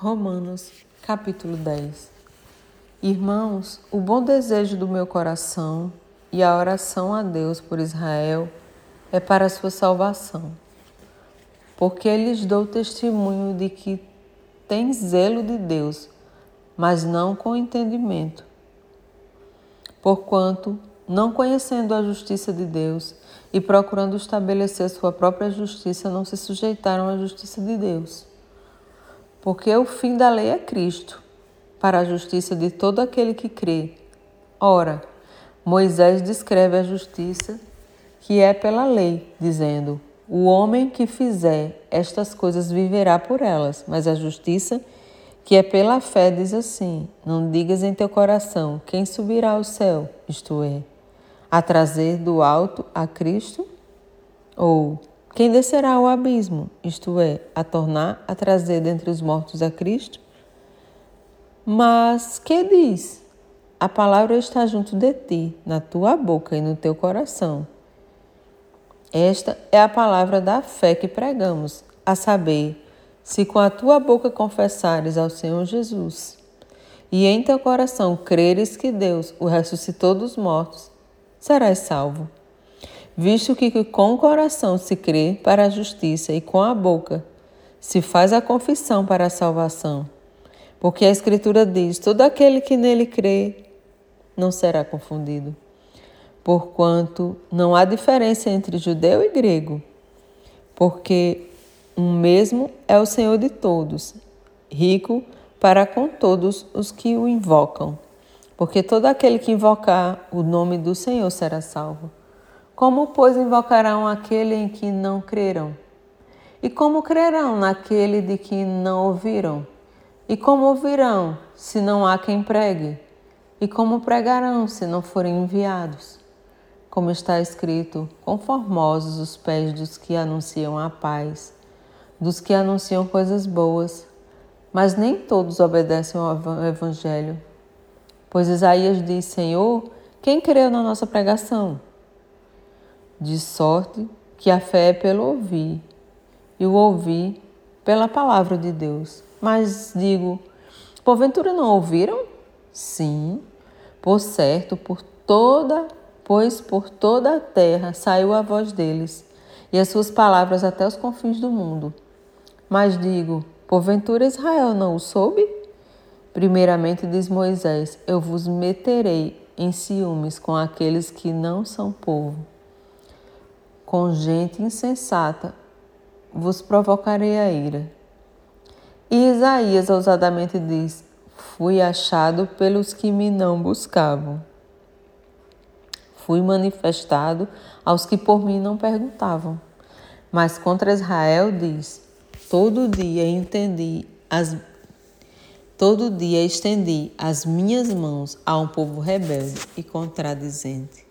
Romanos, capítulo 10 Irmãos, o bom desejo do meu coração e a oração a Deus por Israel é para a sua salvação, porque lhes dou testemunho de que tem zelo de Deus, mas não com entendimento. Porquanto, não conhecendo a justiça de Deus e procurando estabelecer sua própria justiça, não se sujeitaram à justiça de Deus porque o fim da lei é Cristo, para a justiça de todo aquele que crê. Ora, Moisés descreve a justiça que é pela lei, dizendo: O homem que fizer estas coisas viverá por elas, mas a justiça que é pela fé diz assim: Não digas em teu coração quem subirá ao céu, isto é, a trazer do alto a Cristo, ou quem descerá ao abismo, isto é, a tornar a trazer dentre os mortos a Cristo? Mas que diz? A palavra está junto de ti, na tua boca e no teu coração. Esta é a palavra da fé que pregamos, a saber, se com a tua boca confessares ao Senhor Jesus e em teu coração creres que Deus o ressuscitou dos mortos, serás salvo visto que com o coração se crê para a justiça e com a boca se faz a confissão para a salvação. Porque a Escritura diz: todo aquele que nele crê não será confundido. Porquanto não há diferença entre judeu e grego, porque um mesmo é o Senhor de todos, rico para com todos os que o invocam. Porque todo aquele que invocar o nome do Senhor será salvo. Como, pois, invocarão aquele em que não creram? E como crerão naquele de que não ouviram? E como ouvirão, se não há quem pregue? E como pregarão, se não forem enviados? Como está escrito, conformosos os pés dos que anunciam a paz, dos que anunciam coisas boas, mas nem todos obedecem ao Evangelho. Pois Isaías diz: Senhor, quem creu na nossa pregação? De sorte que a fé é pelo ouvir, e o ouvir pela palavra de Deus. Mas digo, porventura não ouviram? Sim, por certo, por toda, pois por toda a terra saiu a voz deles, e as suas palavras até os confins do mundo. Mas digo, porventura Israel não o soube? Primeiramente diz Moisés: Eu vos meterei em ciúmes com aqueles que não são povo com gente insensata vos provocarei a ira. E Isaías ousadamente diz: Fui achado pelos que me não buscavam. Fui manifestado aos que por mim não perguntavam. Mas contra Israel diz: Todo dia entendi as Todo dia estendi as minhas mãos a um povo rebelde e contradizente.